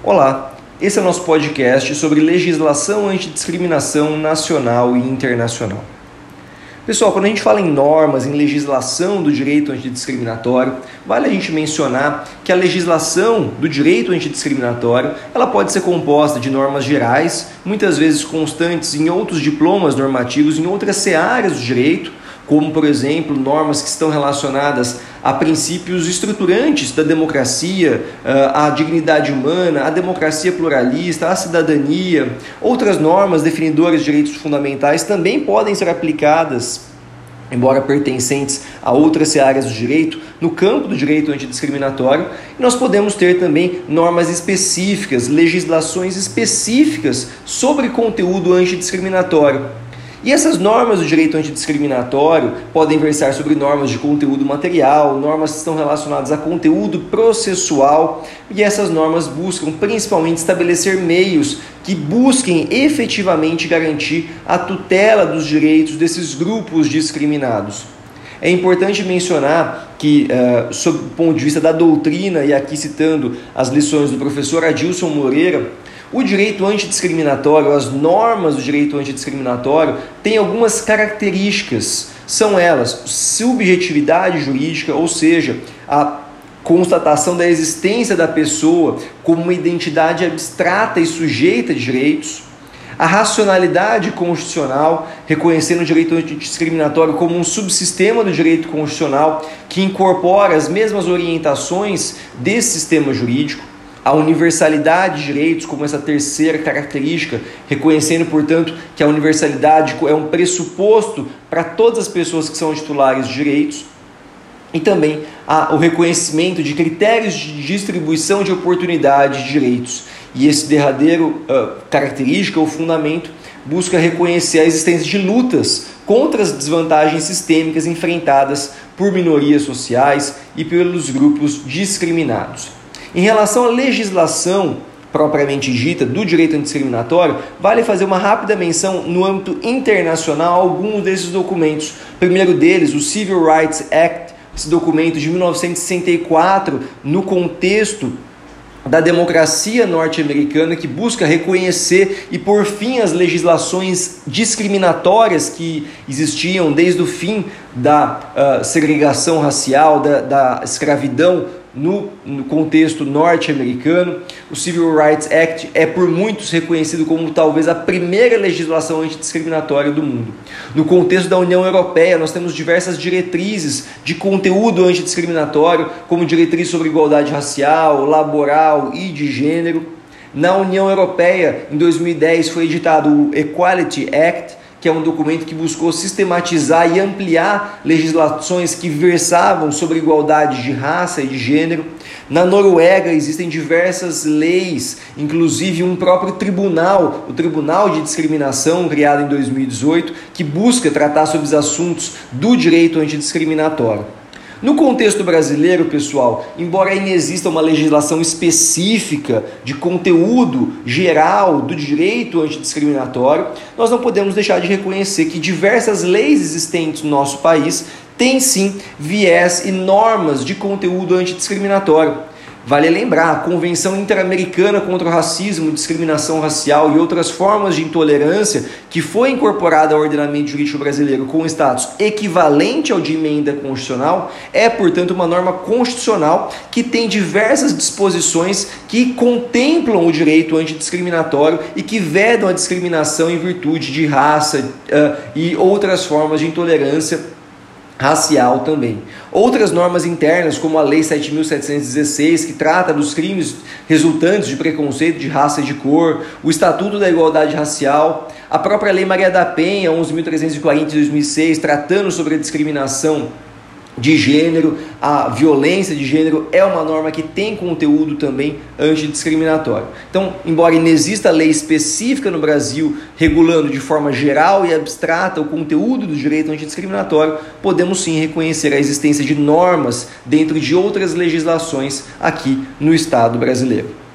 Olá, esse é o nosso podcast sobre legislação antidiscriminação nacional e internacional. Pessoal, quando a gente fala em normas, em legislação do direito antidiscriminatório, vale a gente mencionar que a legislação do direito antidiscriminatório ela pode ser composta de normas gerais, muitas vezes constantes em outros diplomas normativos, em outras searas do direito, como, por exemplo, normas que estão relacionadas a princípios estruturantes da democracia, à dignidade humana, à democracia pluralista, à cidadania. Outras normas definidoras de direitos fundamentais também podem ser aplicadas embora pertencentes a outras áreas do direito, no campo do direito antidiscriminatório, nós podemos ter também normas específicas, legislações específicas sobre conteúdo antidiscriminatório. E essas normas do direito antidiscriminatório podem versar sobre normas de conteúdo material, normas que estão relacionadas a conteúdo processual, e essas normas buscam principalmente estabelecer meios que busquem efetivamente garantir a tutela dos direitos desses grupos discriminados. É importante mencionar que, uh, sob o ponto de vista da doutrina, e aqui citando as lições do professor Adilson Moreira, o direito antidiscriminatório, as normas do direito antidiscriminatório têm algumas características. São elas subjetividade jurídica, ou seja, a constatação da existência da pessoa como uma identidade abstrata e sujeita de direitos, a racionalidade constitucional, reconhecendo o direito antidiscriminatório como um subsistema do direito constitucional que incorpora as mesmas orientações desse sistema jurídico, a universalidade de direitos como essa terceira característica, reconhecendo, portanto, que a universalidade é um pressuposto para todas as pessoas que são titulares de direitos, e também a, o reconhecimento de critérios de distribuição de oportunidades de direitos. E esse derradeiro uh, característica, o fundamento, busca reconhecer a existência de lutas contra as desvantagens sistêmicas enfrentadas por minorias sociais e pelos grupos discriminados. Em relação à legislação propriamente dita do direito antidiscriminatório, vale fazer uma rápida menção no âmbito internacional a alguns desses documentos. O primeiro deles, o Civil Rights Act, esse documento de 1964, no contexto da democracia norte-americana que busca reconhecer e por fim as legislações discriminatórias que existiam desde o fim da uh, segregação racial, da, da escravidão no, no contexto norte-americano. O Civil Rights Act é por muitos reconhecido como talvez a primeira legislação antidiscriminatória do mundo. No contexto da União Europeia, nós temos diversas diretrizes de conteúdo antidiscriminatório, como diretriz sobre igualdade racial, laboral e de gênero. Na União Europeia, em 2010, foi editado o Equality Act, que é um documento que buscou sistematizar e ampliar legislações que versavam sobre igualdade de raça e de gênero. Na Noruega existem diversas leis, inclusive um próprio tribunal, o Tribunal de Discriminação, criado em 2018, que busca tratar sobre os assuntos do direito antidiscriminatório. No contexto brasileiro, pessoal, embora ainda exista uma legislação específica de conteúdo geral do direito antidiscriminatório, nós não podemos deixar de reconhecer que diversas leis existentes no nosso país têm sim viés e normas de conteúdo antidiscriminatório. Vale lembrar, a Convenção Interamericana contra o Racismo, Discriminação Racial e outras formas de intolerância, que foi incorporada ao ordenamento jurídico brasileiro com status equivalente ao de emenda constitucional, é, portanto, uma norma constitucional que tem diversas disposições que contemplam o direito antidiscriminatório e que vedam a discriminação em virtude de raça uh, e outras formas de intolerância racial também. Outras normas internas, como a Lei 7.716, que trata dos crimes resultantes de preconceito de raça e de cor, o Estatuto da Igualdade Racial, a própria Lei Maria da Penha, 11.340 de 2006, tratando sobre a discriminação de gênero, a violência de gênero é uma norma que tem conteúdo também antidiscriminatório. Então, embora não exista lei específica no Brasil regulando de forma geral e abstrata o conteúdo do direito antidiscriminatório, podemos sim reconhecer a existência de normas dentro de outras legislações aqui no Estado brasileiro.